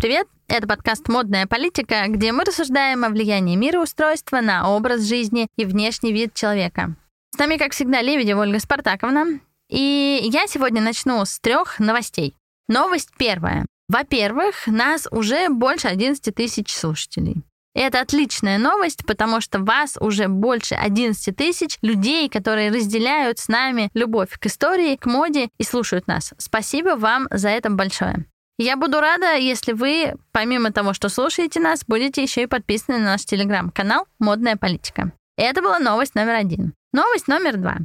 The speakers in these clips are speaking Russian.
привет! Это подкаст «Модная политика», где мы рассуждаем о влиянии мироустройства на образ жизни и внешний вид человека. С нами, как всегда, Лебедева Ольга Спартаковна. И я сегодня начну с трех новостей. Новость первая. Во-первых, нас уже больше 11 тысяч слушателей. Это отличная новость, потому что вас уже больше 11 тысяч людей, которые разделяют с нами любовь к истории, к моде и слушают нас. Спасибо вам за это большое. Я буду рада, если вы, помимо того, что слушаете нас, будете еще и подписаны на наш телеграм-канал «Модная политика». Это была новость номер один. Новость номер два.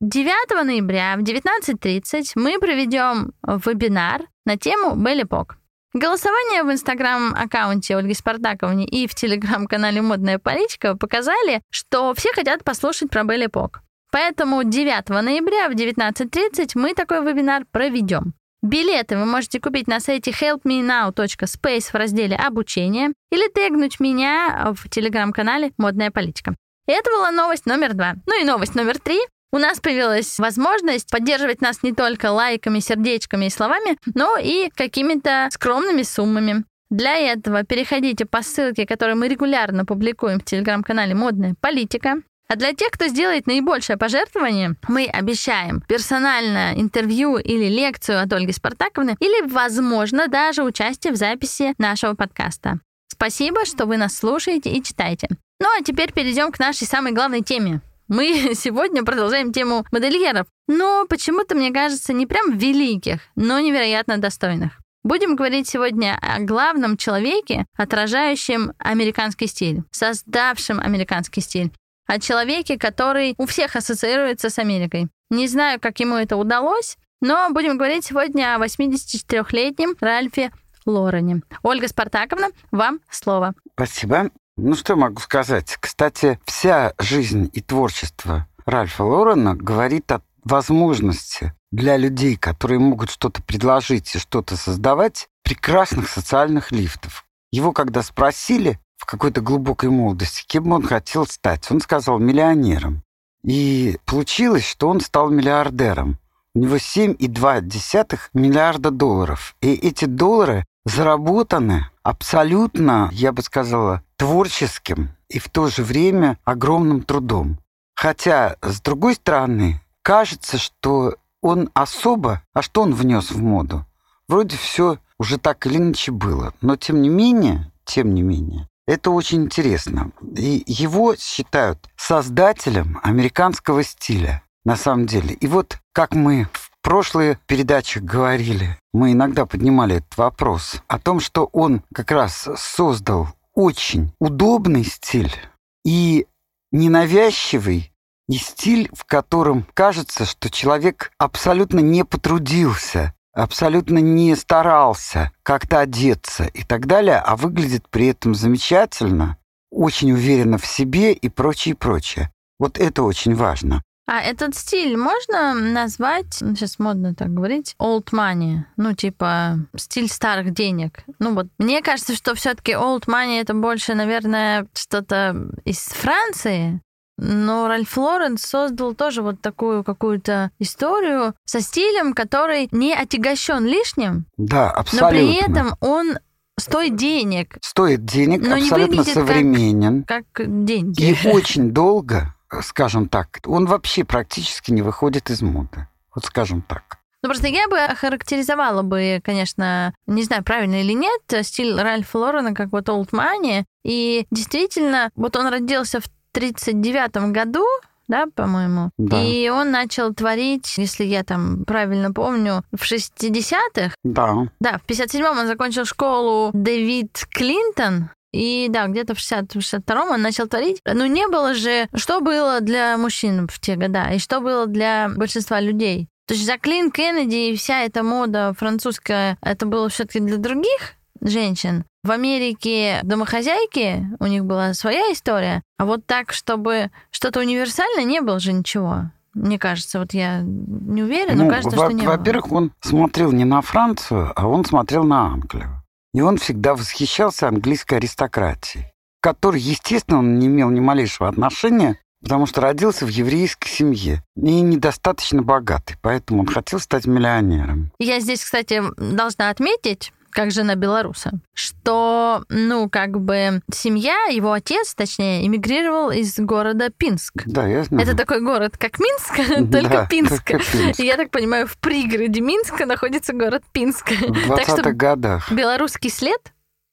9 ноября в 19.30 мы проведем вебинар на тему Белли Пок. Голосование в инстаграм-аккаунте Ольги Спартаковны и в телеграм-канале «Модная политика» показали, что все хотят послушать про Белли Пок. Поэтому 9 ноября в 19.30 мы такой вебинар проведем. Билеты вы можете купить на сайте helpmenow.space в разделе «Обучение» или тегнуть меня в телеграм-канале «Модная политика». Это была новость номер два. Ну и новость номер три. У нас появилась возможность поддерживать нас не только лайками, сердечками и словами, но и какими-то скромными суммами. Для этого переходите по ссылке, которую мы регулярно публикуем в телеграм-канале «Модная политика». А для тех, кто сделает наибольшее пожертвование, мы обещаем персональное интервью или лекцию от Ольги Спартаковны или, возможно, даже участие в записи нашего подкаста. Спасибо, что вы нас слушаете и читаете. Ну а теперь перейдем к нашей самой главной теме. Мы сегодня продолжаем тему модельеров, но почему-то, мне кажется, не прям великих, но невероятно достойных. Будем говорить сегодня о главном человеке, отражающем американский стиль, создавшем американский стиль о человеке, который у всех ассоциируется с Америкой. Не знаю, как ему это удалось, но будем говорить сегодня о 84-летнем Ральфе Лорене. Ольга Спартаковна, вам слово. Спасибо. Ну что могу сказать? Кстати, вся жизнь и творчество Ральфа Лорена говорит о возможности для людей, которые могут что-то предложить и что-то создавать, прекрасных социальных лифтов. Его когда спросили, в какой-то глубокой молодости, кем бы он хотел стать. Он сказал миллионером. И получилось, что он стал миллиардером. У него 7,2 миллиарда долларов. И эти доллары заработаны абсолютно, я бы сказала, творческим и в то же время огромным трудом. Хотя, с другой стороны, кажется, что он особо, а что он внес в моду? Вроде все уже так или иначе было. Но тем не менее, тем не менее, это очень интересно. И его считают создателем американского стиля, на самом деле. И вот как мы в прошлые передачи говорили, мы иногда поднимали этот вопрос о том, что он как раз создал очень удобный стиль и ненавязчивый, и стиль, в котором кажется, что человек абсолютно не потрудился абсолютно не старался как-то одеться и так далее, а выглядит при этом замечательно, очень уверенно в себе и прочее, прочее. Вот это очень важно. А этот стиль можно назвать, ну, сейчас модно так говорить, old money, ну типа стиль старых денег. Ну вот мне кажется, что все-таки old money это больше, наверное, что-то из Франции, но Ральф Лорен создал тоже вот такую какую-то историю со стилем, который не отягощен лишним. Да, абсолютно. Но при этом он стоит денег. Стоит денег, но абсолютно не современен. Как, как деньги. И очень долго, скажем так, он вообще практически не выходит из моды. Вот скажем так. Ну, просто я бы охарактеризовала бы, конечно, не знаю, правильно или нет, стиль Ральфа Лорена как вот old money. И действительно, вот он родился в 1939 году, да, по-моему. Да. И он начал творить, если я там правильно помню, в 60-х. Да. Да, в 57-м он закончил школу Дэвид Клинтон. И да, где-то в 60-62-м он начал творить. Но не было же, что было для мужчин в те года, и что было для большинства людей. То есть Жаклин Кеннеди и вся эта мода французская, это было все-таки для других женщин. В Америке домохозяйки, у них была своя история, а вот так, чтобы что-то универсальное, не было же ничего. Мне кажется, вот я не уверена, ну, но кажется, во- что не Во-первых, он смотрел не на Францию, а он смотрел на Англию. И он всегда восхищался английской аристократией, к которой, естественно, он не имел ни малейшего отношения, потому что родился в еврейской семье и недостаточно богатый, поэтому он хотел стать миллионером. Я здесь, кстати, должна отметить, как жена белоруса, что, ну, как бы семья, его отец, точнее, эмигрировал из города Пинск. Да, я знаю. Это такой город, как Минск, только Пинск. И я так понимаю, в пригороде Минска находится город Пинск. В 20-х годах. Белорусский след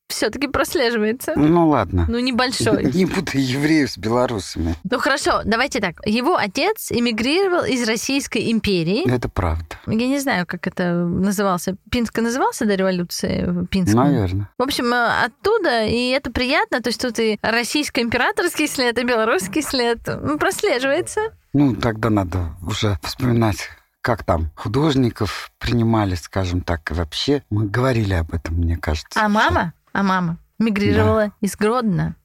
все-таки прослеживается. Ну ладно. Ну небольшой. Не буду евреев с белорусами. Ну хорошо, давайте так. Его отец эмигрировал из Российской империи. Это правда. Я не знаю, как это назывался. Пинск назывался до революции? Пинск. Наверное. В общем, э, оттуда, и это приятно. То есть тут и российско-императорский след, и белорусский след прослеживается. Ну, тогда надо уже вспоминать как там художников принимали, скажем так, и вообще мы говорили об этом, мне кажется. А мама? А мама мигрировала да. из Гродно.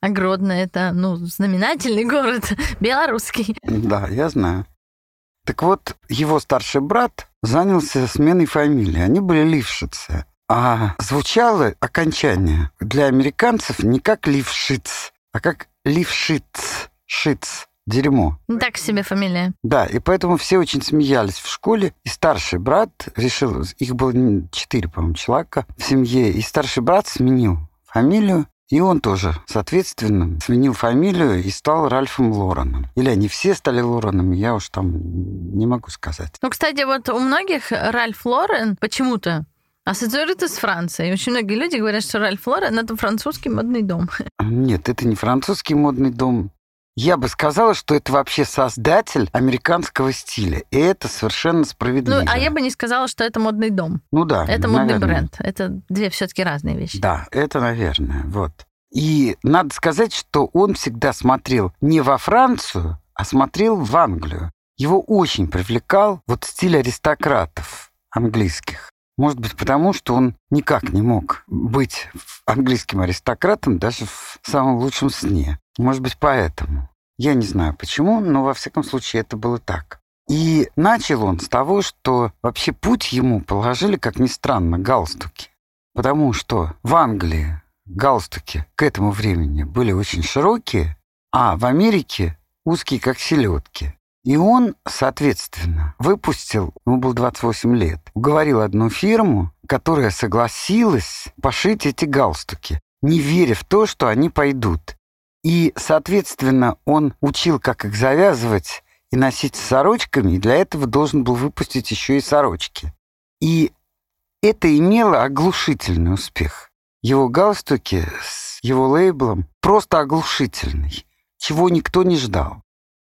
А Гродно это, ну, знаменательный город, белорусский. Да, я знаю. Так вот, его старший брат занялся сменой фамилии. Они были лившицы. А звучало окончание для американцев не как лившиц, а как лившиц, шиц дерьмо. Так себе фамилия. Да, и поэтому все очень смеялись в школе. И старший брат решил, их было четыре, по-моему, человека в семье, и старший брат сменил фамилию, и он тоже, соответственно, сменил фамилию и стал Ральфом Лореном. Или они все стали Лореном, я уж там не могу сказать. Ну, кстати, вот у многих Ральф Лорен почему-то ассоциируется с Францией. Очень многие люди говорят, что Ральф Лорен – это французский модный дом. Нет, это не французский модный дом. Я бы сказала, что это вообще создатель американского стиля. И это совершенно справедливо. Ну, а я бы не сказала, что это модный дом. Ну да. Это модный наверное. бренд. Это две все-таки разные вещи. Да, это наверное. Вот. И надо сказать, что он всегда смотрел не во Францию, а смотрел в Англию. Его очень привлекал вот стиль аристократов английских. Может быть, потому что он никак не мог быть английским аристократом даже в самом лучшем сне. Может быть, поэтому. Я не знаю почему, но во всяком случае это было так. И начал он с того, что вообще путь ему положили, как ни странно, галстуки. Потому что в Англии галстуки к этому времени были очень широкие, а в Америке узкие, как селедки. И он, соответственно, выпустил, ему было 28 лет, уговорил одну фирму, которая согласилась пошить эти галстуки, не веря в то, что они пойдут. И, соответственно, он учил, как их завязывать и носить с сорочками, и для этого должен был выпустить еще и сорочки. И это имело оглушительный успех. Его галстуки с его лейблом просто оглушительный, чего никто не ждал.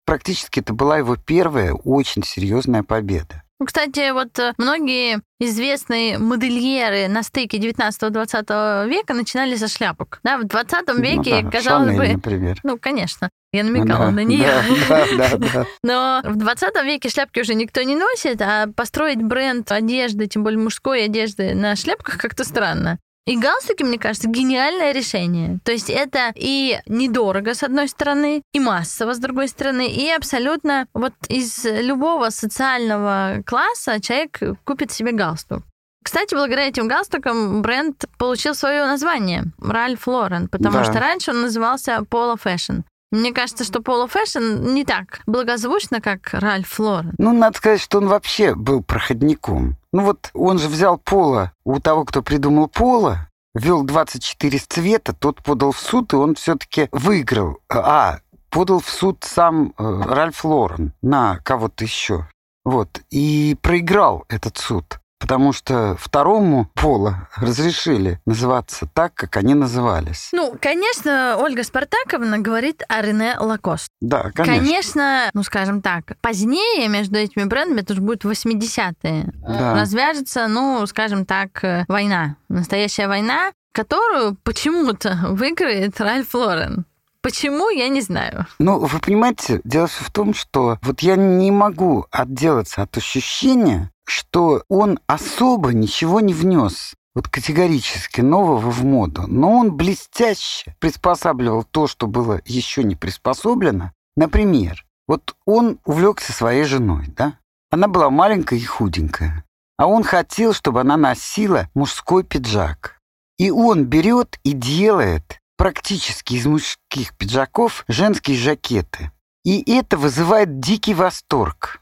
Практически это была его первая очень серьезная победа. Ну, кстати, вот э, многие известные модельеры на стыке 19-20 века начинали со шляпок. Да, в 20 ну веке, ну, да, казалось Шанель, бы... например. Ну, конечно. Я намекала да, на нее. Да, да, да, да. Но в 20 веке шляпки уже никто не носит, а построить бренд одежды, тем более мужской одежды, на шляпках как-то странно. И галстуки, мне кажется, гениальное решение. То есть это и недорого, с одной стороны, и массово, с другой стороны, и абсолютно вот из любого социального класса человек купит себе галстук. Кстати, благодаря этим галстукам бренд получил свое название Ральф Лорен, потому да. что раньше он назывался Polo Fashion. Мне кажется, что Polo Fashion не так благозвучно, как Ральф Лорен. Ну, надо сказать, что он вообще был проходником. Ну вот он же взял Пола у того, кто придумал Пола, ввел 24 цвета, тот подал в суд, и он все-таки выиграл. А, подал в суд сам э, Ральф Лорен на кого-то еще. Вот. И проиграл этот суд потому что второму пола разрешили называться так, как они назывались. Ну, конечно, Ольга Спартаковна говорит о Рене Лакост. Да, конечно. Конечно, ну, скажем так, позднее между этими брендами, это уже будет 80-е, да. развяжется, ну, скажем так, война. Настоящая война, которую почему-то выиграет Ральф Лорен. Почему, я не знаю. Ну, вы понимаете, дело в том, что вот я не могу отделаться от ощущения, что он особо ничего не внес вот категорически нового в моду, но он блестяще приспосабливал то, что было еще не приспособлено. Например, вот он увлекся своей женой, да? Она была маленькая и худенькая, а он хотел, чтобы она носила мужской пиджак. И он берет и делает практически из мужских пиджаков женские жакеты. И это вызывает дикий восторг.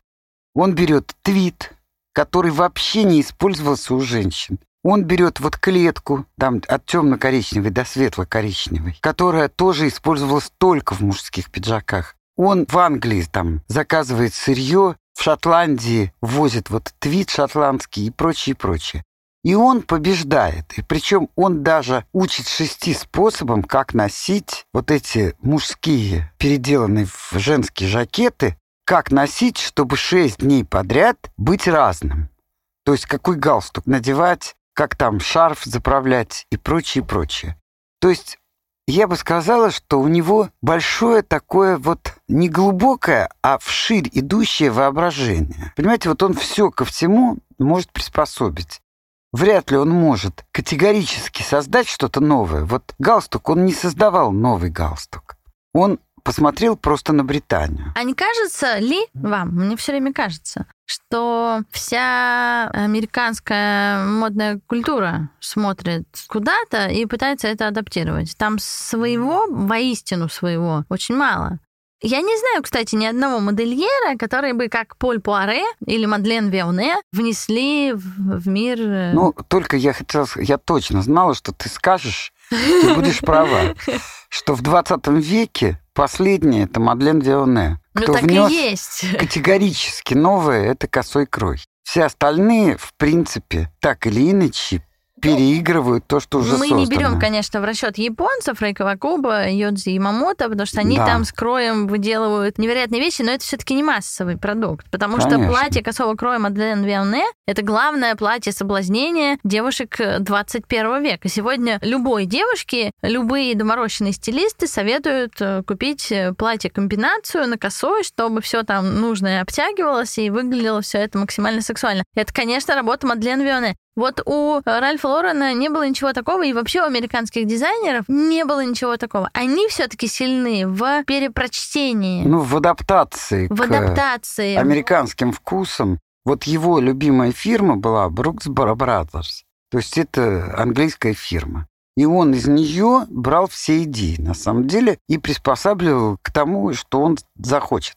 Он берет твит, который вообще не использовался у женщин, Он берет вот клетку, там от темно-коричневой до светло-коричневой, которая тоже использовалась только в мужских пиджаках. Он в Англии там заказывает сырье, в Шотландии возит вот твит шотландский и прочее, прочее. И он побеждает. И причем он даже учит шести способам, как носить вот эти мужские, переделанные в женские жакеты, как носить, чтобы шесть дней подряд быть разным. То есть какой галстук надевать, как там шарф заправлять и прочее, прочее. То есть я бы сказала, что у него большое такое вот не глубокое, а вширь идущее воображение. Понимаете, вот он все ко всему может приспособить вряд ли он может категорически создать что-то новое. Вот галстук, он не создавал новый галстук. Он посмотрел просто на Британию. А не кажется ли вам, мне все время кажется, что вся американская модная культура смотрит куда-то и пытается это адаптировать. Там своего, воистину своего, очень мало. Я не знаю, кстати, ни одного модельера, который бы, как Поль Пуаре или Мадлен Веоне, внесли в, в мир... Э, ну, только я хотела... Я точно знала, что ты скажешь, ты будешь права, что в 20 веке последняя это Мадлен Веоне. Ну, Кто так внес и есть. Категорически новое это косой крой. Все остальные, в принципе, так или иначе, переигрывают то, что уже Мы создано. не берем, конечно, в расчет японцев, Рейкова Куба, Йодзи и Мамото, потому что они да. там с кроем выделывают невероятные вещи, но это все-таки не массовый продукт, потому конечно. что платье косого кроя Мадлен Вионе — это главное платье соблазнения девушек 21 века. Сегодня любой девушке, любые доморощенные стилисты советуют э, купить э, платье-комбинацию на косой, чтобы все там нужное обтягивалось и выглядело все это максимально сексуально. Это, конечно, работа Мадлен Вионе. Вот у Ральфа Лорена не было ничего такого, и вообще у американских дизайнеров не было ничего такого. Они все-таки сильны в перепрочтении. Ну, в адаптации. В адаптации. американским вкусам. Вот его любимая фирма была Brooks Brothers. То есть это английская фирма. И он из нее брал все идеи, на самом деле, и приспосабливал к тому, что он захочет.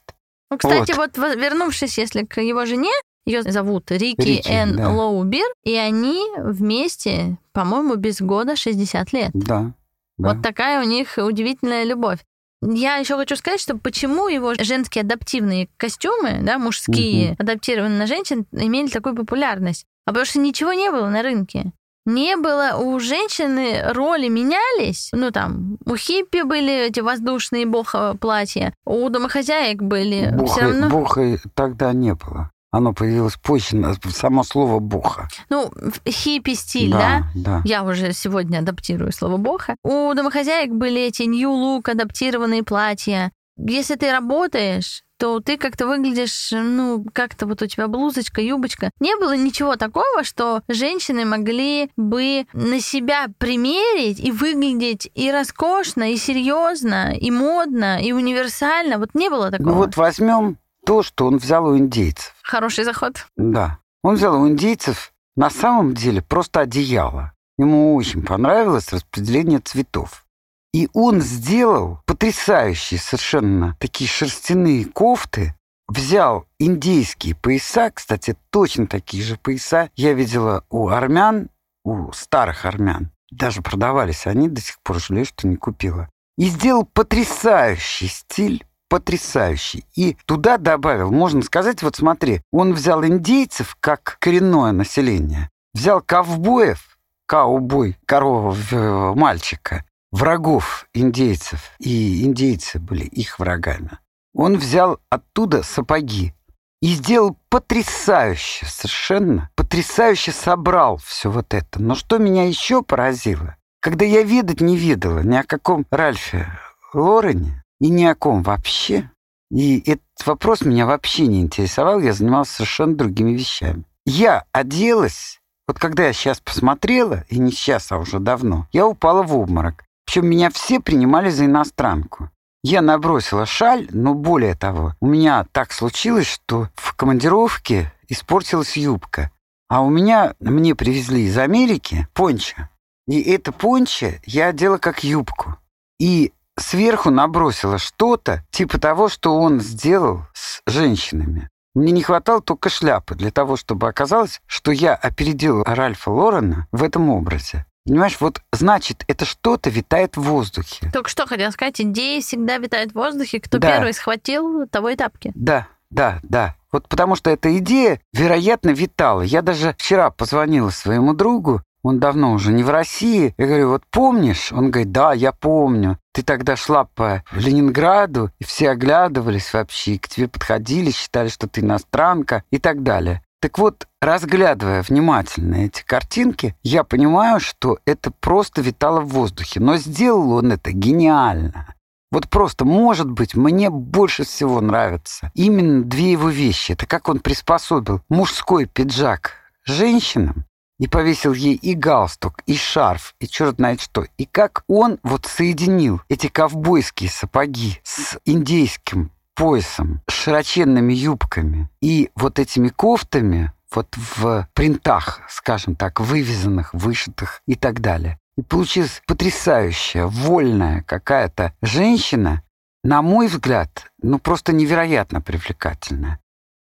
Ну, кстати, вот. вот вернувшись, если к его жене, ее зовут Рики, Рики Н. Да. Лоубер, и они вместе, по-моему, без года 60 лет. Да. да. Вот такая у них удивительная любовь. Я еще хочу сказать, что почему его женские адаптивные костюмы, да, мужские, угу. адаптированные на женщин, имели такую популярность. А потому что ничего не было на рынке. Не было у женщины роли менялись. Ну там у хиппи были эти воздушные боха платья, у домохозяек были. Все равно... боха тогда не было. Оно появилось позже, само слово «боха». Ну, хиппи-стиль, да, да? Да. Я уже сегодня адаптирую слово «боха». У домохозяек были эти нью-лук, адаптированные платья. Если ты работаешь, то ты как-то выглядишь, ну, как-то вот у тебя блузочка, юбочка. Не было ничего такого, что женщины могли бы на себя примерить и выглядеть и роскошно, и серьезно, и модно, и универсально. Вот не было ну такого. Ну вот возьмем то, что он взял у индейцев. Хороший заход. Да. Он взял у индейцев на самом деле просто одеяло. Ему очень понравилось распределение цветов. И он сделал потрясающие совершенно такие шерстяные кофты, взял индейские пояса, кстати, точно такие же пояса я видела у армян, у старых армян. Даже продавались они, до сих пор жалею, что не купила. И сделал потрясающий стиль потрясающий. И туда добавил, можно сказать, вот смотри, он взял индейцев как коренное население, взял ковбоев, каубой, корова мальчика, врагов индейцев, и индейцы были их врагами. Он взял оттуда сапоги и сделал потрясающе, совершенно потрясающе собрал все вот это. Но что меня еще поразило, когда я видать не видела ни о каком Ральфе Лорене, и ни о ком вообще. И этот вопрос меня вообще не интересовал, я занимался совершенно другими вещами. Я оделась, вот когда я сейчас посмотрела, и не сейчас, а уже давно, я упала в обморок. Причем меня все принимали за иностранку. Я набросила шаль, но более того, у меня так случилось, что в командировке испортилась юбка. А у меня, мне привезли из Америки пончо. И это пончо я одела как юбку. И сверху набросила что-то, типа того, что он сделал с женщинами. Мне не хватало только шляпы для того, чтобы оказалось, что я опередил Ральфа Лорена в этом образе. Понимаешь, вот значит, это что-то витает в воздухе. Только что хотел сказать, идеи всегда витают в воздухе. Кто Да. первый схватил, того и тапки. Да, да, да. Вот потому что эта идея, вероятно, витала. Я даже вчера позвонила своему другу, он давно уже не в России. Я говорю, вот помнишь? Он говорит, да, я помню. Ты тогда шла по Ленинграду, и все оглядывались вообще, и к тебе подходили, считали, что ты иностранка и так далее. Так вот, разглядывая внимательно эти картинки, я понимаю, что это просто витало в воздухе. Но сделал он это гениально. Вот просто, может быть, мне больше всего нравятся именно две его вещи. Это как он приспособил мужской пиджак женщинам и повесил ей и галстук, и шарф, и черт знает что. И как он вот соединил эти ковбойские сапоги с индейским поясом, с широченными юбками и вот этими кофтами вот в принтах, скажем так, вывязанных, вышитых и так далее. И получилась потрясающая, вольная какая-то женщина, на мой взгляд, ну просто невероятно привлекательная.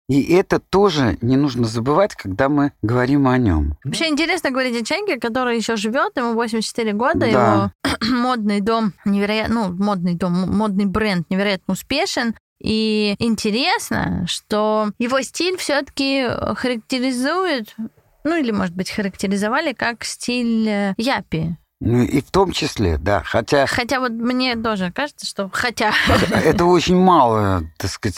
И это тоже не нужно забывать, когда мы говорим о нем. Вообще интересно говорить о человеке, который еще живет, ему 84 года, Да. его модный дом невероятно, ну, модный дом, модный бренд невероятно успешен. И интересно, что его стиль все-таки характеризует, ну или, может быть, характеризовали как стиль э, япи. Ну и в том числе, да. Хотя Хотя вот мне тоже кажется, что хотя это очень мало, так сказать,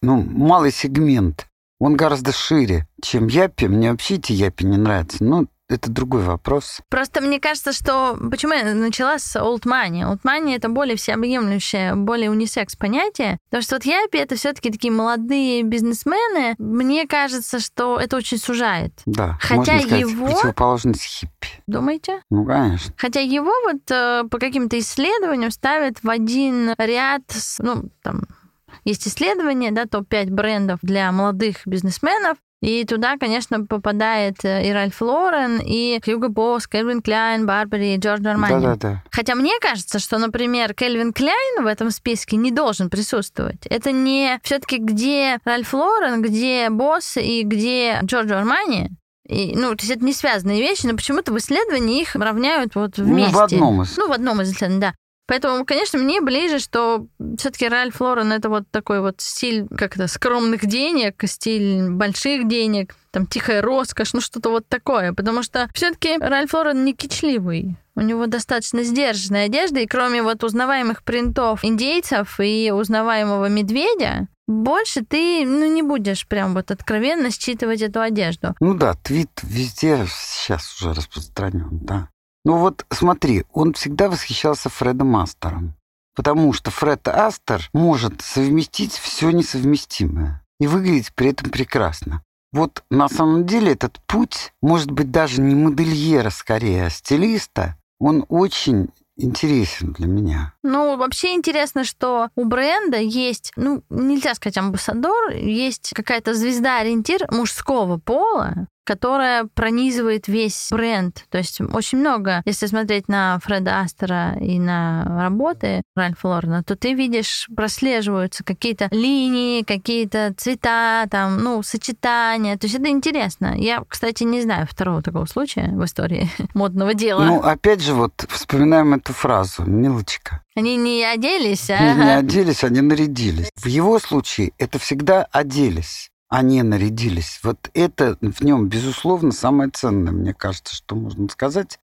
ну, малый сегмент. Он гораздо шире, чем Япи. Мне вообще эти Япи не нравятся. Ну, это другой вопрос. Просто мне кажется, что... Почему я начала с old money? Old money — это более всеобъемлющее, более унисекс понятие. Потому что вот япи — это все таки такие молодые бизнесмены. Мне кажется, что это очень сужает. Да, Хотя можно сказать, его- противоположность хиппи. Думаете? Ну, конечно. Хотя его вот э, по каким-то исследованиям ставят в один ряд с, ну, там, есть исследования, да, топ-5 брендов для молодых бизнесменов, и туда, конечно, попадает э, и Ральф Лорен, и Хьюго Босс, Кельвин Кляйн, Барбари, и Джордж Армани. Да-да-да. Хотя мне кажется, что, например, Кельвин Кляйн в этом списке не должен присутствовать. Это не все-таки где Ральф Лорен, где Босс и где Джорджо Армани. И, ну, то есть это не связанные вещи, но почему-то в исследовании их равняют вот Ну, вместе. в одном из. Ну, в одном из исследований, да. Поэтому, конечно, мне ближе, что все-таки Ральф Лорен это вот такой вот стиль как то скромных денег, стиль больших денег, там тихая роскошь, ну что-то вот такое. Потому что все-таки Ральф Лорен не кичливый. У него достаточно сдержанная одежда, и кроме вот узнаваемых принтов индейцев и узнаваемого медведя, больше ты ну, не будешь прям вот откровенно считывать эту одежду. Ну да, твит везде сейчас уже распространен, да. Ну вот смотри, он всегда восхищался Фредом Астером. Потому что Фред Астер может совместить все несовместимое и выглядеть при этом прекрасно. Вот на самом деле этот путь, может быть, даже не модельера скорее, а стилиста, он очень интересен для меня. Ну, вообще интересно, что у бренда есть, ну, нельзя сказать амбассадор, есть какая-то звезда-ориентир мужского пола, которая пронизывает весь бренд. То есть очень много, если смотреть на Фреда Астера и на работы Ральфа Лорена, то ты видишь, прослеживаются какие-то линии, какие-то цвета, там, ну, сочетания. То есть это интересно. Я, кстати, не знаю второго такого случая в истории модного дела. Ну, опять же, вот вспоминаем эту фразу, милочка. Они не оделись, а... Не, не оделись, они нарядились. В его случае это всегда оделись, не нарядились. Вот это в нем, безусловно, самое ценное, мне кажется, что можно сказать.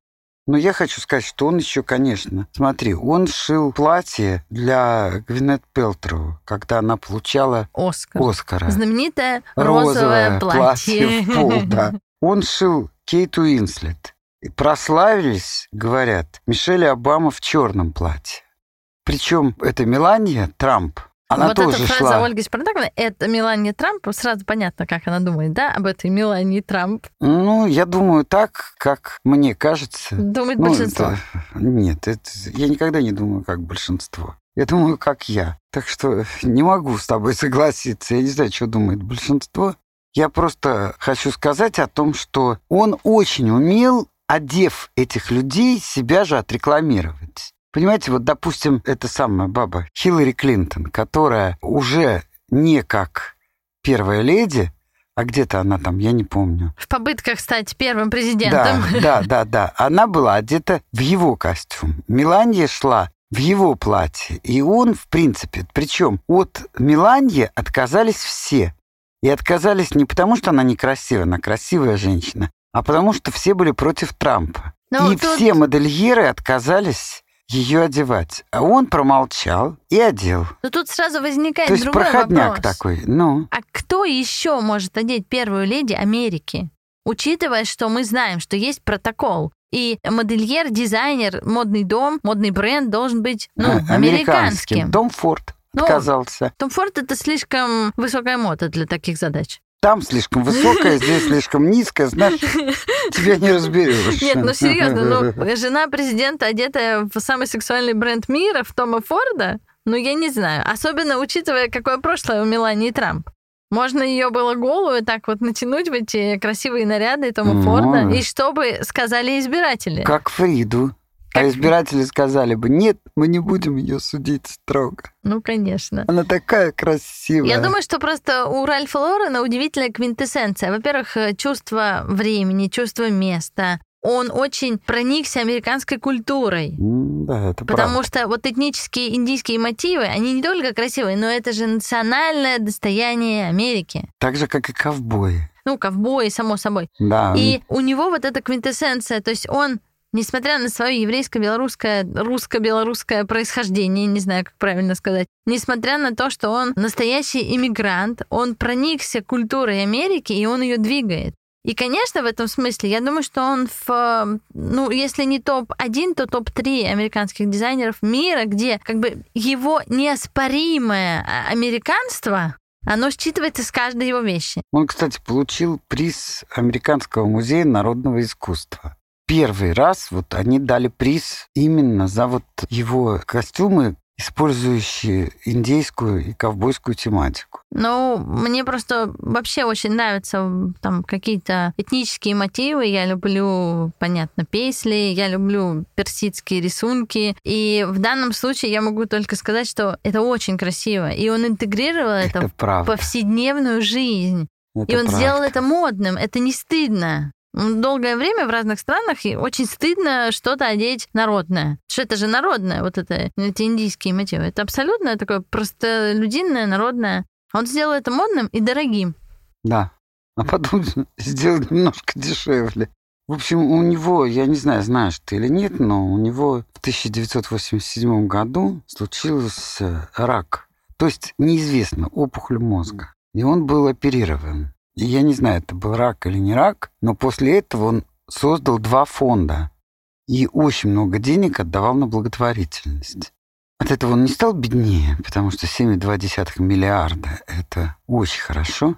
Но я хочу сказать, что он еще, конечно, смотри, он шил платье для Гвинет Пелтроу, когда она получала Оскар. Оскара. Знаменитое розовое, платье. в пол, да. Он шил Кейт Уинслет. И прославились, говорят, Мишель Обама в черном платье. Причем это Мелания Трамп. Она вот тоже эта шла. фраза Ольги Спартаковны, это Мелания Трамп, сразу понятно, как она думает, да, об этой Мелании Трамп. Ну, я думаю так, как мне кажется. Думает Ну, большинство. это- Нет, это, я никогда не думаю как большинство. Я думаю, как я. Так что не могу с тобой согласиться. Я не знаю, что думает большинство. Я просто хочу сказать о том, что он очень умел, одев этих людей, себя же отрекламировать. Понимаете, вот, допустим, эта самая баба Хиллари Клинтон, которая уже не как первая леди, а где-то она там, я не помню. В попытках стать первым президентом. Да, да, да, да. Она была одета в его костюм. Меланья шла в его платье. И он, в принципе, причем от Меланьи отказались все. И отказались не потому, что она некрасивая, она красивая женщина, а потому что все были против Трампа. Ну, и тут- все модельеры отказались ее одевать. А он промолчал и одел. Но тут сразу возникает То есть другой проходняк вопрос. такой. Ну, А кто еще может одеть первую леди Америки? Учитывая, что мы знаем, что есть протокол, и модельер, дизайнер, модный дом, модный бренд должен быть ну, а, американским. Том Форд Ну, отказался. Том Форд это слишком высокая мода для таких задач. Там слишком высокая, здесь слишком низкая, знаешь, тебя не разберешь. Нет, ну серьезно, ну жена президента, одетая в самый сексуальный бренд мира, в Тома Форда, ну я не знаю. Особенно учитывая, какое прошлое у Мелании Трамп. Можно ее было голую так вот натянуть в эти красивые наряды Тома Ну. Форда, и что бы сказали избиратели? Как Фриду. А Как- избиратели сказали бы, нет, мы не будем ее судить строго. Ну, конечно. Она такая красивая. Я думаю, что просто у Ральфа Лорена удивительная квинтэссенция. Во-первых, э, чувство времени, чувство места. Он очень проникся американской культурой. Да, это Потому правда. что вот этнические индийские мотивы, они не только красивые, но это же национальное достояние Америки. Так же, как и ковбои. Ну, ковбои, само собой. Да. И у него вот эта квинтэссенция, то есть он, несмотря на свое еврейско-белорусское, русско-белорусское происхождение, не знаю, как правильно сказать, несмотря на то, что он настоящий иммигрант, он проникся культурой Америки, и он ее двигает. И, конечно, в этом смысле, я думаю, что он в, ну, если не топ-1, то топ-3 американских дизайнеров мира, где как бы его неоспоримое а, американство, оно считывается с каждой его вещи. Он, кстати, получил приз Американского музея народного искусства. Первый раз вот они дали приз именно за вот его костюмы, использующие индейскую и ковбойскую тематику. Ну, мне просто вообще очень нравятся там какие-то этнические мотивы. Я люблю, понятно, песни, я люблю персидские рисунки. И в данном случае я могу только сказать, что это очень красиво. И он интегрировал это, Это, в повседневную жизнь. Это и он правда. сделал это модным. Это не стыдно. Долгое время в разных странах очень стыдно что-то одеть народное. Что это же народное, вот это, эти индийские мотивы. Это абсолютно такое простолюдинное, народное. Он сделал это модным и дорогим. Да. А потом сделал немножко дешевле. В общем, у него, я не знаю, знаешь ты или нет, но у него в 1987 году случился рак. То есть неизвестно, опухоль мозга. И он был оперирован. И я не знаю, это был рак или не рак, но после этого он создал два фонда и очень много денег отдавал на благотворительность. От этого он не стал беднее, потому что 7,2 миллиарда – это очень хорошо.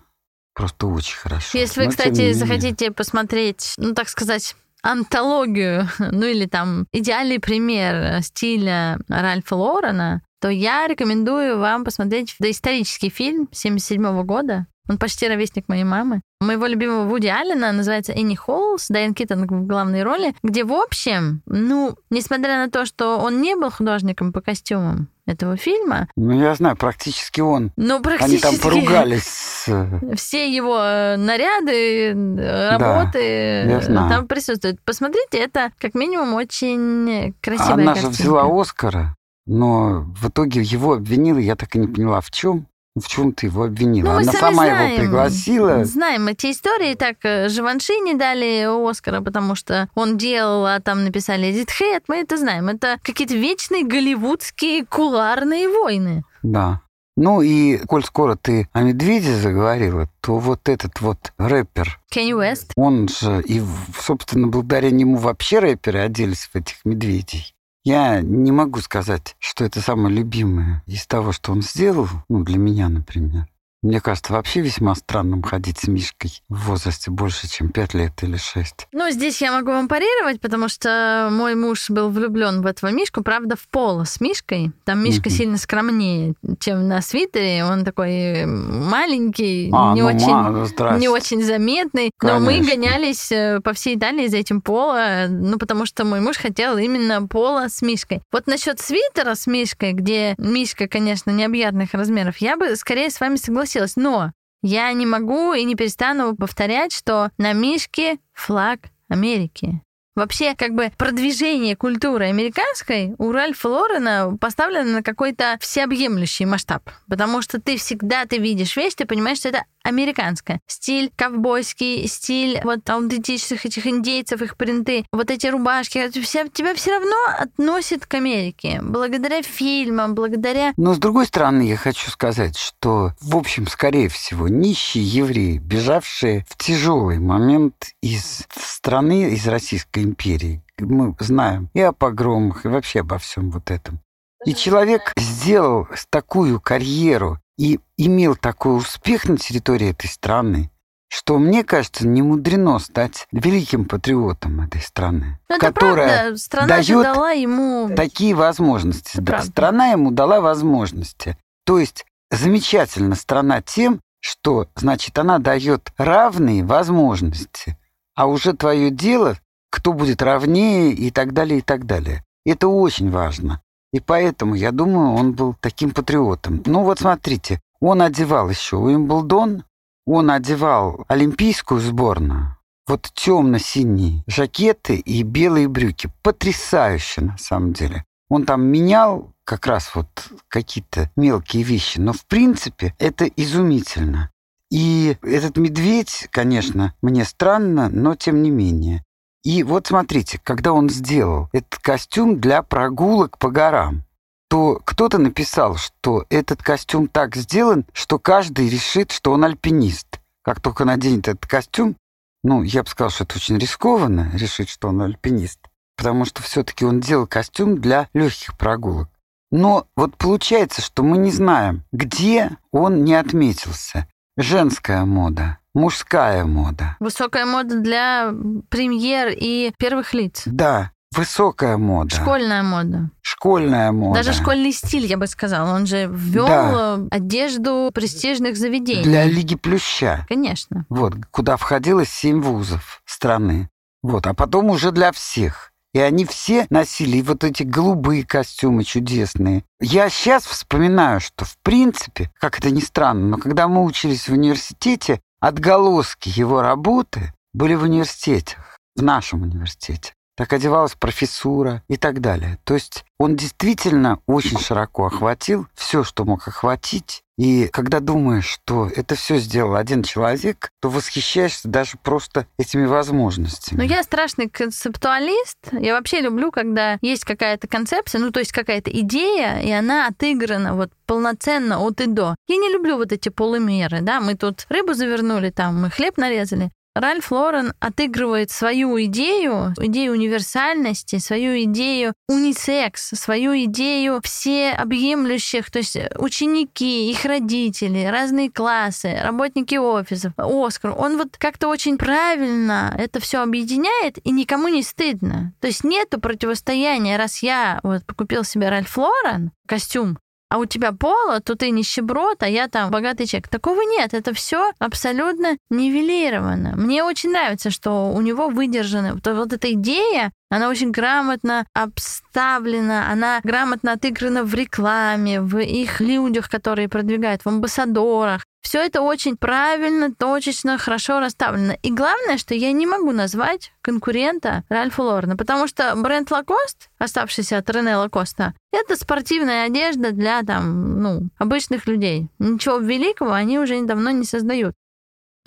Просто очень хорошо. Если вы, Но, кстати, не менее. захотите посмотреть, ну, так сказать, антологию, ну или там идеальный пример стиля Ральфа Лорена, то я рекомендую вам посмотреть доисторический фильм 77 года. Он почти ровесник моей мамы. Моего любимого Вуди Аллена называется «Энни Холлс», Дайан Киттон в главной роли, где, в общем, ну, несмотря на то, что он не был художником по костюмам этого фильма, Ну, я знаю, практически он. Они практически... там поругались. э, все его э, наряды, э, работы знаю. там присутствуют. Посмотрите, это как минимум очень красивая Она же картинка. взяла Оскара, но в итоге его обвинила, я так и не поняла, в чем. В чем ты его обвинила? Ну, Она сама знаем. его пригласила. Знаем эти истории. Так, э, Живанши не дали Оскара, потому что он делал, а там написали Эдит Хейт. Мы это знаем. Это какие-то вечные голливудские куларные войны. Да. Ну и, коль скоро ты о медведе заговорила, то вот этот вот рэпер, Кенни Уэст. он же, и, собственно, благодаря нему вообще рэперы оделись в этих медведей. Я не могу сказать, что это самое любимое из того, что он сделал, ну, для меня, например. Мне кажется, вообще весьма странным ходить с Мишкой в возрасте больше, чем 5 лет или 6. Ну, здесь я могу вам парировать, потому что мой муж был влюблен в этого Мишку, правда, в поло с Мишкой. Там Мишка Мгм. сильно скромнее, чем на свитере. Он такой маленький, А, не, ну, очень, ма- не очень заметный. Но мы Конечно. гонялись э, по всей Италии за этим поло, ну, потому что мой муж хотел именно поло с Мишкой. Вот насчет свитера с Мишкой, где Мишка, конечно, необъятных размеров, я бы скорее с вами согласилась. Но Я не могу и не перестану повторять, что на мишке флаг Америки. Вообще, как бы продвижение культуры американской у Ральфа Лорена поставлено на какой-то всеобъемлющий масштаб. Потому что ты всегда ты видишь вещь, ты понимаешь, что это американская. Стиль ковбойский, стиль вот аутентичных этих индейцев, их принты, вот эти рубашки, вся, тебя все равно относит к Америке. Благодаря фильмам, благодаря... Но с другой стороны, я хочу сказать, что, в общем, скорее всего, нищие евреи, бежавшие в тяжелый момент из страны, из Российской империи, мы знаем и о погромах, и вообще обо всем вот этом. И человек сделал такую карьеру и имел такой успех на территории этой страны, что, мне кажется, не мудрено стать великим патриотом этой страны, Но которая правда. Страна дает дала ему такие возможности. Это Да, правда. страна ему дала возможности. То есть замечательна страна тем, что, значит, она дает равные возможности, а уже твое дело, кто будет равнее и так далее, и так далее. Это очень важно. И поэтому, я думаю, он был таким патриотом. Ну вот смотрите, он одевал еще Уимблдон, он одевал олимпийскую сборную, вот темно-синие жакеты и белые брюки. Потрясающе, на самом деле. Он там менял как раз вот какие-то мелкие вещи, но в принципе это изумительно. И этот медведь, конечно, мне странно, но тем не менее. И вот смотрите, когда он сделал этот костюм для прогулок по горам, то кто-то написал, что этот костюм так сделан, что каждый решит, что он альпинист. Как только наденет этот костюм, ну, я бы сказал, что это очень рискованно решить, что он альпинист, потому что все-таки он делал костюм для легких прогулок. Но вот получается, что мы не знаем, где он не отметился. Женская мода, мужская мода. высокая мода для премьер и первых лиц. Да, высокая мода. Школьная мода. Школьная мода. Даже школьный стиль, я бы сказала. Он же ввел Да. э, одежду престижных заведений. Для Лиги Плюща. Конечно. Вот, куда входило семь вузов страны. Вот, а потом уже для всех. И они все носили вот эти голубые костюмы чудесные. Я сейчас вспоминаю, что в принципе, как это ни странно, но когда мы учились в университете, отголоски его работы были в университетах, в нашем университете. Так одевалась профессура и так далее. То есть он действительно очень широко охватил все, что мог охватить. И когда думаешь, что это все сделал один человек, то восхищаешься даже просто этими возможностями. Но я страшный концептуалист. Я вообще люблю, когда есть какая-то концепция, ну, то есть какая-то идея, и она отыграна вот полноценно от и до. Я не люблю вот эти полумеры, да, мы тут рыбу завернули, там мы хлеб нарезали. Ральф Лорен отыгрывает свою идею, идею универсальности, свою идею унисекс, свою идею всеобъемлющих, то есть ученики, их родители, разные классы, работники офисов, Оскар. Он вот как-то очень правильно это все объединяет, и никому не стыдно. То есть нету противостояния, раз я вот купил себе Ральф Лорен костюм, а у тебя поло, то ты нищеброд, а я там богатый человек. Такого нет, это все абсолютно нивелировано. Мне очень нравится, что у него выдержана вот, вот эта идея, она очень грамотно обставлена, она грамотно отыграна в рекламе, в их людях, которые продвигают, в амбассадорах. Все это очень правильно, точечно, хорошо расставлено. И главное, что я не могу назвать конкурента Ральфа Лорена, потому что бренд Лакост, оставшийся от Рене Лакоста, это спортивная одежда для там, ну, обычных людей. Ничего великого они уже давно не создают.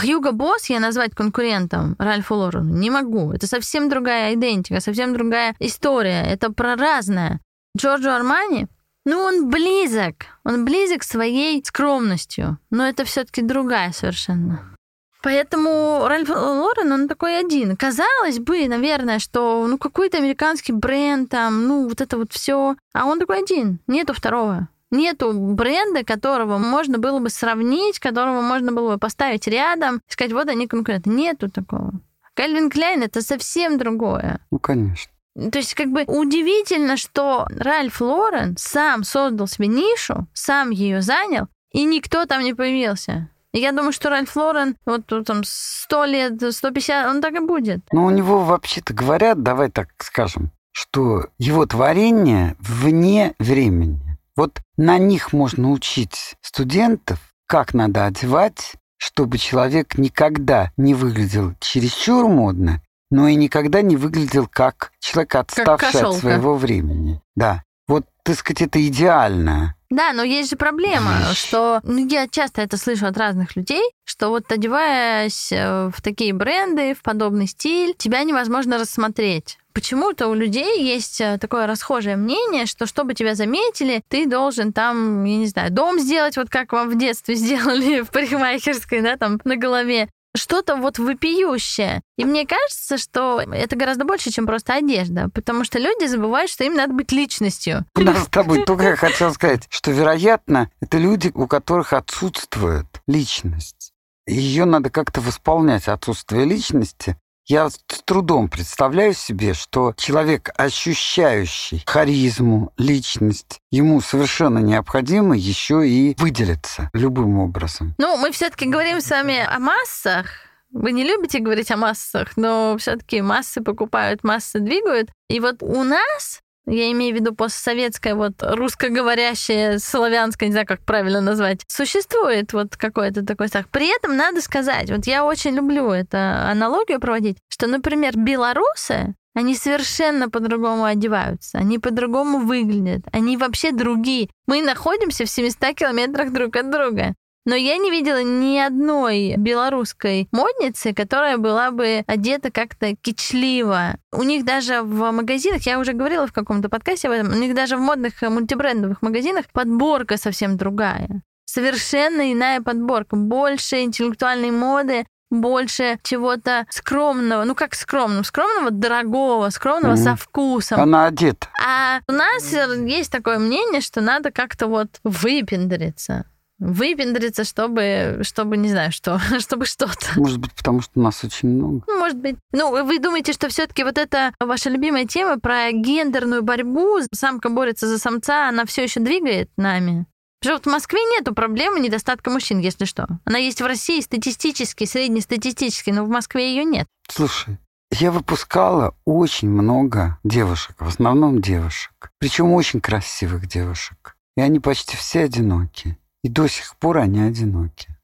Хьюго Босс я назвать конкурентом Ральфу Лорену не могу. Это совсем другая идентика, совсем другая история. Это про разное. Джорджо Армани, ну, он близок. Он близок своей скромностью. Но это все-таки другая совершенно. Поэтому Ральф Лорен, он такой один. Казалось бы, наверное, что ну какой-то американский бренд там, ну вот это вот все, а он такой один. Нету второго. Нету бренда, которого можно было бы сравнить, которого можно было бы поставить рядом, сказать, вот они конкуренты. Нету такого. Кальвин Кляйн это совсем другое. Ну, конечно. То есть как бы удивительно, что Ральф Лорен сам создал себе нишу, сам ее занял, и никто там не появился. Я думаю, что Ральф Лорен вот тут там 100 лет, 150, он так и будет. Ну, у него вообще-то говорят, давай так скажем, что его творение вне времени. Вот на них можно учить студентов, как надо одевать, чтобы человек никогда не выглядел чересчур модно, но и никогда не выглядел как человек, отставший Как от своего времени. Да. Вот, так сказать, это идеально. Да, но есть же проблема, Вещь. что ну, я часто это слышу от разных людей, что вот одеваясь э, в такие бренды, в подобный стиль, тебя невозможно рассмотреть. Почему-то у людей есть э, такое расхожее мнение, что чтобы тебя заметили, ты должен там, я не знаю, дом сделать, вот как вам в детстве сделали в парикмахерской, да, там на голове. Что-то вот вопиющее. И мне кажется, что это гораздо больше, чем просто одежда, потому что люди забывают, что им надо быть личностью. У нас с тобой только я хотел сказать, что, вероятно, это люди, у которых отсутствует личность. Ее надо как-то восполнять, отсутствие личности. Я с трудом представляю себе, что человек, ощущающий харизму, личность, ему совершенно необходимо еще и выделиться любым образом. Ну, мы все-таки говорим с вами о массах. Вы не любите говорить о массах, но все-таки массы покупают, массы двигают. И вот у нас я имею в виду постсоветское, вот русскоговорящее, славянское, не знаю, как правильно назвать, существует вот какой-то такой страх. При этом надо сказать, вот я очень люблю эту аналогию проводить, что, например, белорусы, они совершенно по-другому одеваются, они по-другому выглядят, они вообще другие. Мы находимся в 700 километрах друг от друга. Но я не видела ни одной белорусской модницы, которая была бы одета как-то кичливо. У них даже в магазинах, я уже говорила в каком-то подкасте об этом, у них даже в модных э, мультибрендовых магазинах подборка совсем другая. Совершенно иная подборка. Больше интеллектуальной моды, больше чего-то скромного. Ну, как скромного? Скромного, дорогого, скромного Мгм. со вкусом. Она одета. А у нас э, есть такое мнение, что надо как-то вот выпендриться. Выпендриться, чтобы, чтобы не знаю что, чтобы что-то. Может быть, потому что нас очень много. Ну, может быть. Ну, вы- думаете, что все-таки вот эта ваша любимая тема про гендерную борьбу, самка борется за самца, она все еще двигает нами? Потому что в Москве нету проблемы недостатка мужчин, если что. Она есть в России статистически, среднестатистически, но в Москве ее нет. Слушай, я выпускала очень много девушек, в основном девушек. Причем очень красивых девушек. И они почти все одиноки. И до сих пор они одиноки.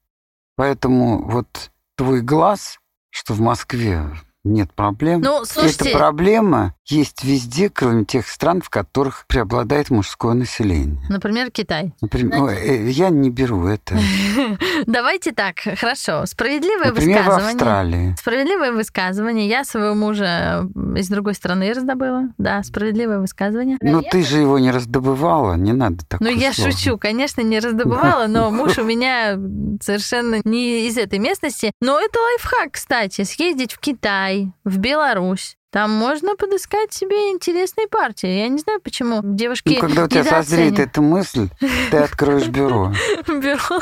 Поэтому вот твой глаз, что в Москве нет проблем, Ну, слушайте, эта проблема есть везде, кроме тех стран, в которых преобладает мужское население. например, Китай. Например, ой, э, я не беру это. Давайте так, хорошо. Справедливое Например, в высказывание. Австралии. Справедливое высказывание. Я своего мужа из другой страны раздобыла. Да, справедливое высказывание. Но ты же его не раздобывала, не надо Ну, такое я слово. шучу, конечно, не раздобывала, но муж у меня совершенно не из этой местности. Но это лайфхак, кстати, съездить в Китай, в Беларусь. Там можно подыскать себе интересные партии. Я не знаю, почему девушки Ну, когда у тебя созреет эта мысль, ты откроешь бюро. Бюро.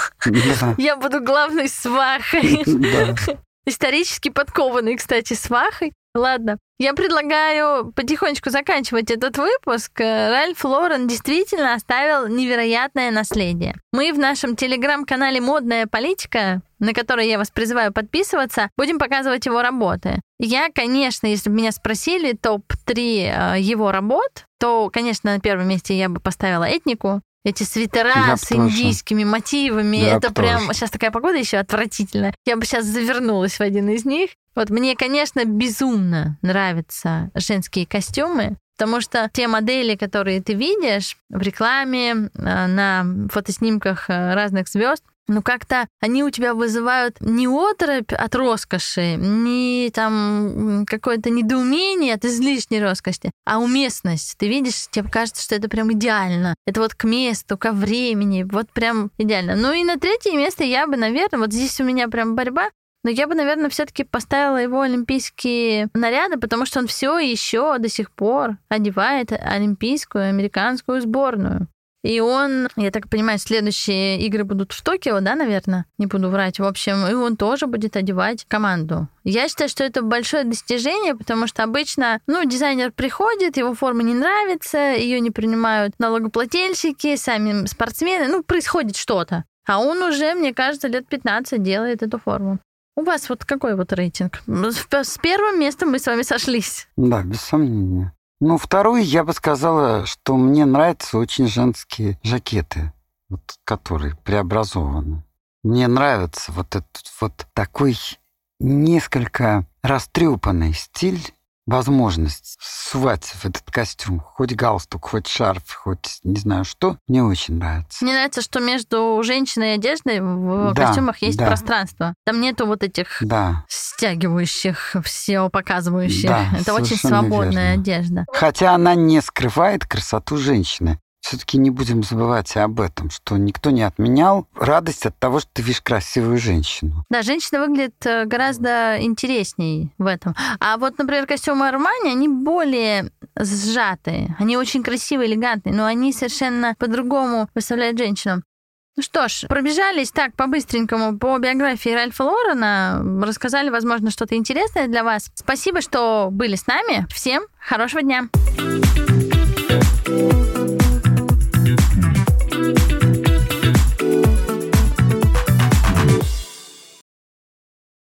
Я буду главной свахой. Исторически подкованный, кстати, свахой. Ладно, я предлагаю потихонечку заканчивать этот выпуск. Э, Ральф Лорен действительно оставил невероятное наследие. Мы в нашем телеграм-канале «Модная политика», на который я вас призываю подписываться, будем показывать его работы. Я, конечно, если бы меня спросили топ-3 э, его работ, то, конечно, на первом месте я бы поставила этнику. Эти свитера Я с тоже. индийскими мотивами, Я это б прям... Сейчас такая погода еще отвратительная. Я бы сейчас завернулась в один из них. Вот мне, конечно, безумно нравятся женские костюмы, потому что те модели, которые ты видишь в рекламе, э, на фотоснимках э, разных звезд, ну как-то они у тебя вызывают не оторопь от роскоши, не там какое-то недоумение от излишней роскоши, а уместность. Ты видишь, тебе кажется, что это прям идеально. Это вот к месту, ко времени, вот прям идеально. Ну и на третье место я бы, наверное, вот здесь у меня прям борьба, но я бы, наверное, все-таки поставила его олимпийские наряды, потому что он все еще до сих пор одевает олимпийскую американскую сборную. И он, я так понимаю, следующие игры будут в Токио, да, наверное? Не буду врать. В общем, и он тоже будет одевать команду. Я считаю, что это большое достижение, потому что обычно, ну, дизайнер приходит, его форма не нравится, ее не принимают налогоплательщики, сами спортсмены, ну, происходит что-то. А он уже, мне кажется, лет 15 делает эту форму. У вас вот какой вот рейтинг? С первым местом мы с вами сошлись. Да, без сомнения. Ну, второй, я бы сказала, что мне нравятся очень женские жакеты, вот, которые преобразованы. Мне нравится вот этот вот такой несколько растрепанный стиль возможность сувать в этот костюм хоть галстук, хоть шарф, хоть не знаю что, мне очень нравится. Мне нравится, что между женщиной и одеждой в да, костюмах есть да. пространство. Там нету вот этих да. стягивающих, все показывающих. Да, Это очень свободная верно. одежда. Хотя она не скрывает красоту женщины все-таки не будем забывать об этом, что никто не отменял радость от того, что ты видишь красивую женщину. Да, женщина выглядит э, гораздо интересней в этом. А вот, например, костюмы Армани, они более сжатые. Они очень красивые, элегантные, но они совершенно по-другому выставляют женщину. Ну что ж, пробежались так по-быстренькому по биографии Ральфа Лорена, рассказали, возможно, что-то интересное для вас. Спасибо, что были с нами. Всем хорошего дня! thank you